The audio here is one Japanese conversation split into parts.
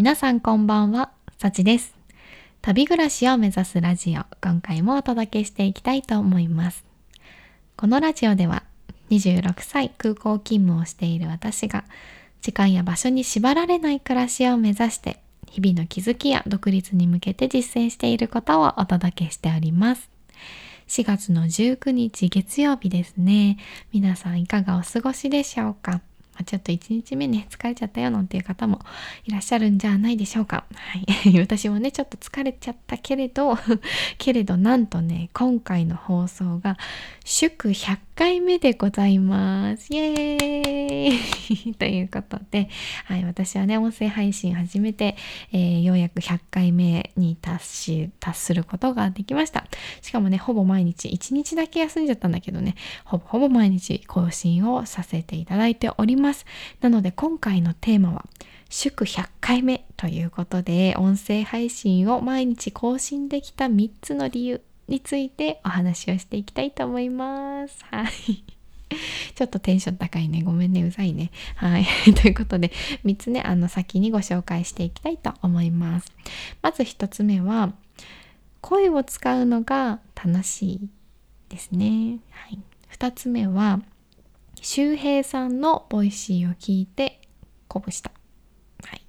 皆さんこんばんは、さちです。旅暮らしを目指すラジオ、今回もお届けしていきたいと思います。このラジオでは、26歳空港勤務をしている私が、時間や場所に縛られない暮らしを目指して、日々の気づきや独立に向けて実践していることをお届けしております。4月の19日月曜日ですね。皆さんいかがお過ごしでしょうか？ちょっと1日目ね、疲れちゃったよなんていう方もいらっしゃるんじゃないでしょうか。はい。私もね、ちょっと疲れちゃったけれど、けれどなんとね、今回の放送が祝100回目でございます。イエーイ ということで、はい、私はね、音声配信始めて、えー、ようやく100回目に達し、達することができました。しかもね、ほぼ毎日、1日だけ休んじゃったんだけどね、ほぼほぼ毎日更新をさせていただいております。ますなので、今回のテーマは、祝100回目ということで、音声配信を毎日更新できた3つの理由についてお話をしていきたいと思います。はい。ちょっとテンション高いね。ごめんね。うざいね。はい。ということで、3つね、あの、先にご紹介していきたいと思います。まず1つ目は、声を使うのが楽しいですね。はい。2つ目は、周平さんの Voicy を聞いて鼓舞した。はい。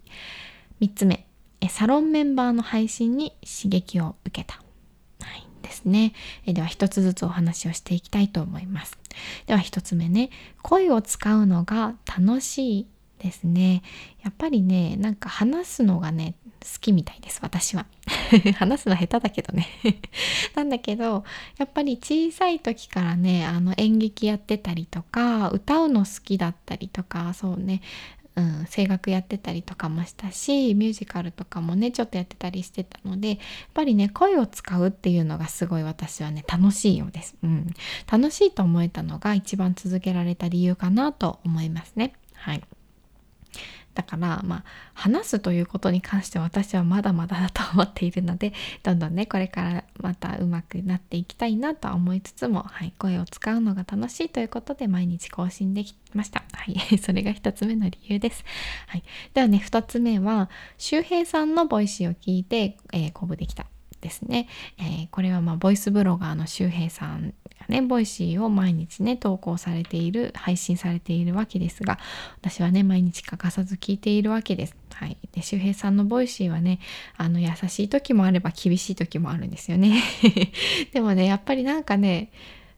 3つ目、サロンメンバーの配信に刺激を受けた。ですね。えでは一つずつお話をしていきたいと思います。では一つ目ね、声を使うのが楽しいですね。やっぱりね、なんか話すのがね、好きみたいです、私は。話すの下手だけどね。なんだけど、やっぱり小さい時からね、あの演劇やってたりとか、歌うの好きだったりとか、そうね、うん、声楽やってたりとかもしたしミュージカルとかもねちょっとやってたりしてたのでやっぱりね声を使うっていうのがすごい私はね楽しいようです、うん、楽しいと思えたのが一番続けられた理由かなと思いますねはいだからまあ話すということに関して私はまだまだだと思っているので どんどんねこれからまた上手くなっていきたいなとは思いつつも、はい、声を使うのが楽しいということで毎日更新できました。はい、それが一つ目の理由です。はい、ではね二つ目は周平さんの Voicy を聞いて、えー、鼓舞できた。ですね、えー、これはまあボイスブロガーの周平さんがね Voicy を毎日ね投稿されている配信されているわけですが私はね毎日欠かさず聞いているわけです。はい、で周平さんの Voicy はねあの優しい時もあれば厳しい時もあるんですよね。でもねやっぱりなんかね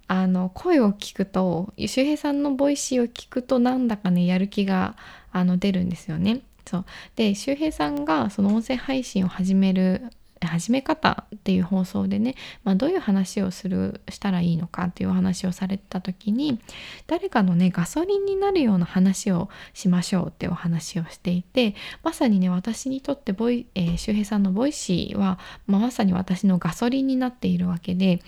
あの声を聞くと周平さんの Voicy を聞くとなんだかねやる気があの出るんですよね。そうで周平さんがその音声配信を始める始め方っていう放送でね、まあ、どういう話をするしたらいいのかっていうお話をされた時に誰かのねガソリンになるような話をしましょうってお話をしていてまさにね私にとってボイ、えー、周平さんの Voicy は、まあ、まさに私のガソリンになっているわけで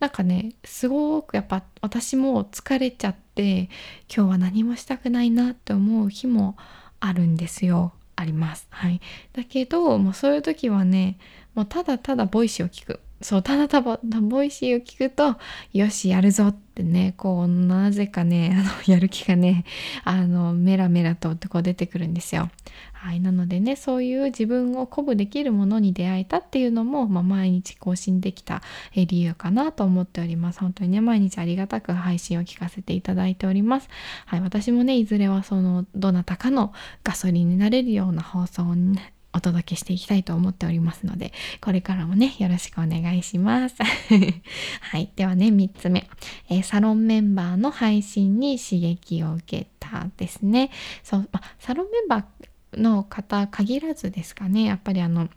なんかねすごくやっぱ私も疲れちゃって今日は何もしたくないなって思う日もあるんですよ。あります。はい。だけど、もうそういう時はね、もうただただ Voicy を聞く。そう、ただただボイシーを聞くと、よし、やるぞってね、こう、なぜかね、あの、やる気がね、あの、メラメラとこう出てくるんですよ。はい。なのでね、そういう自分を鼓舞できるものに出会えたっていうのも、まあ、毎日更新できた理由かなと思っております。本当にね、毎日ありがたく配信を聞かせていただいております。はい。私もね、いずれはその、どなたかのガソリンになれるような放送をね、お届けしていきたいと思っておりますので、これからもね、よろしくお願いします。はい。ではね、3つ目、えー、サロンメンバーの配信に刺激を受けたですね。そう、まサロンメンバーの方限らずですかね、やっぱりあの、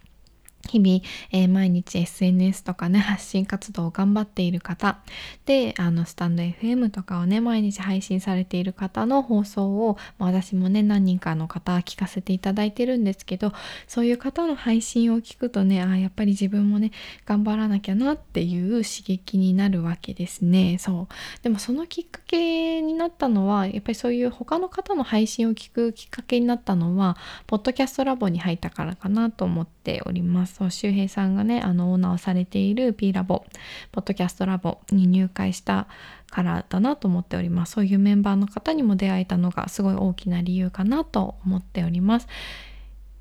日々、えー、毎日 SNS とかね発信活動を頑張っている方であのスタンド FM とかをね毎日配信されている方の放送を、ま、私もね何人かの方聞かせていただいてるんですけどそういう方の配信を聞くとねあやっぱり自分もね頑張らなきゃなっていう刺激になるわけですね。そう。でもそのきっかけになったのはやっぱりそういう他の方の配信を聞くきっかけになったのはポッドキャストラボに入ったからかなと思っております。そう周平さんがねあのオーナーをされている P ラボポッドキャストラボに入会したからだなと思っております。そういうメンバーの方にも出会えたのがすごい大きな理由かなと思っております。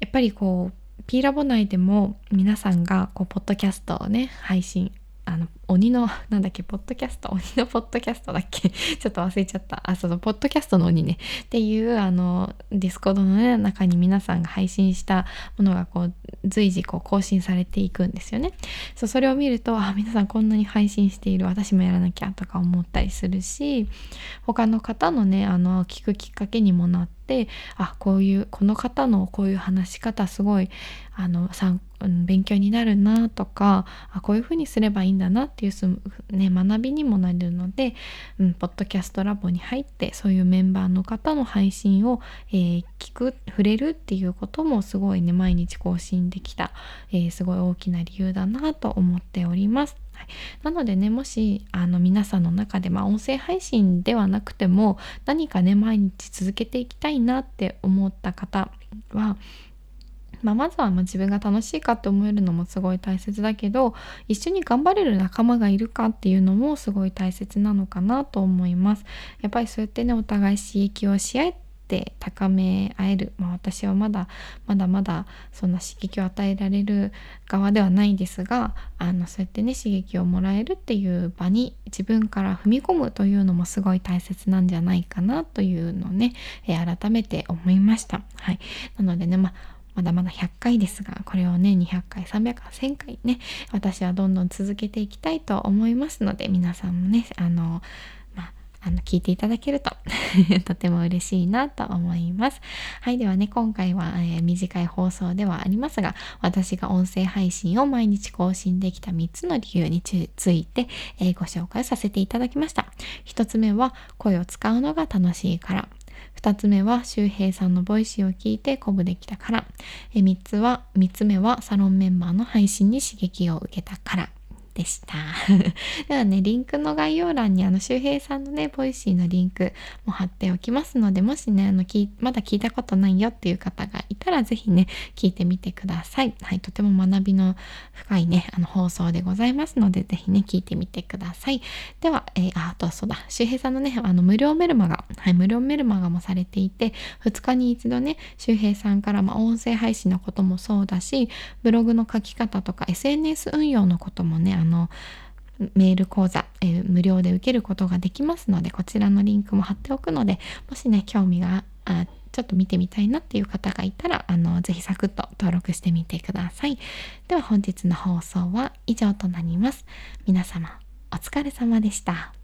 やっぱりこうピーラボ内でも皆さんがこうポッドキャストをね配信あの鬼のなんだっけポッドキャスト？鬼のポッドキャストだっけ？ちょっと忘れちゃった。あそうポッドキャストの鬼ね。っていうあの Discord の、ね、中に皆さんが配信したものがこう随時こう更新されていくんですよね。そうそれを見るとあ皆さんこんなに配信している。私もやらなきゃとか思ったりするし他の方のねあの聞くきっかけにもなってあこういうこの方のこういう話し方すごいあの参勉強になるなとかあこういうふうにすればいいんだなっていう、ね、学びにもなるので、うん、ポッドキャストラボに入ってそういうメンバーの方の配信を、えー、聞く触れるっていうこともすごいね毎日更新できた、えー、すごい大きな理由だなと思っております。はい、なのでねもしあの皆さんの中で、まあ、音声配信ではなくても何かね毎日続けていきたいなって思った方はまあ、まずはま自分が楽しいかって思えるのもすごい大切だけど一緒に頑張れる仲間がいるかっていうのもすごい大切なのかなと思います。やっぱりそうやってねお互い刺激をし合って高め合える、まあ、私はまだまだまだそんな刺激を与えられる側ではないんですがあのそうやってね刺激をもらえるっていう場に自分から踏み込むというのもすごい大切なんじゃないかなというのをね、え、改めて思いました。はい、なのでね、まあまだまだ100回ですが、これをね、200回、300回、1000回ね、私はどんどん続けていきたいと思いますので、皆さんもね、あの、まあ、あの聞いていただけると とても嬉しいなと思います。はい。ではね、今回は、えー、短い放送ではありますが、私が音声配信を毎日更新できた3つの理由について、えー、ご紹介させていただきました。1つ目は、声を使うのが楽しいから。2つ目は周平さんの Voicy を聞いて鼓舞できたから。3つは、3つ目はサロンメンバーの配信に刺激を受けたから。でした。ではね、リンクの概要欄にあの周平さんのね、 Voicy のリンクも貼っておきますので、もしね、あのまだ聞いたことないよっていう方がいたら、ぜひね、聞いてみてください。はい、とても学びの深いね、あの放送でございますので、ぜひね、聞いてみてください。では、えー、あ、あとそうだ、周平さんのね、あの無料メルマガ、はい、無料メルマガもされていて、2日に一度ね、周平さんから、まあ、音声配信のこともそうだし、ブログの書き方とか SNS 運用のこともね、あのメール講座、えー、無料で受けることができますのでこちらのリンクも貼っておくのでもしね興味があちょっと見てみたいなっていう方がいたらあのぜひサクッと登録してみてください。では本日の放送は以上となります。皆様お疲れ様でした。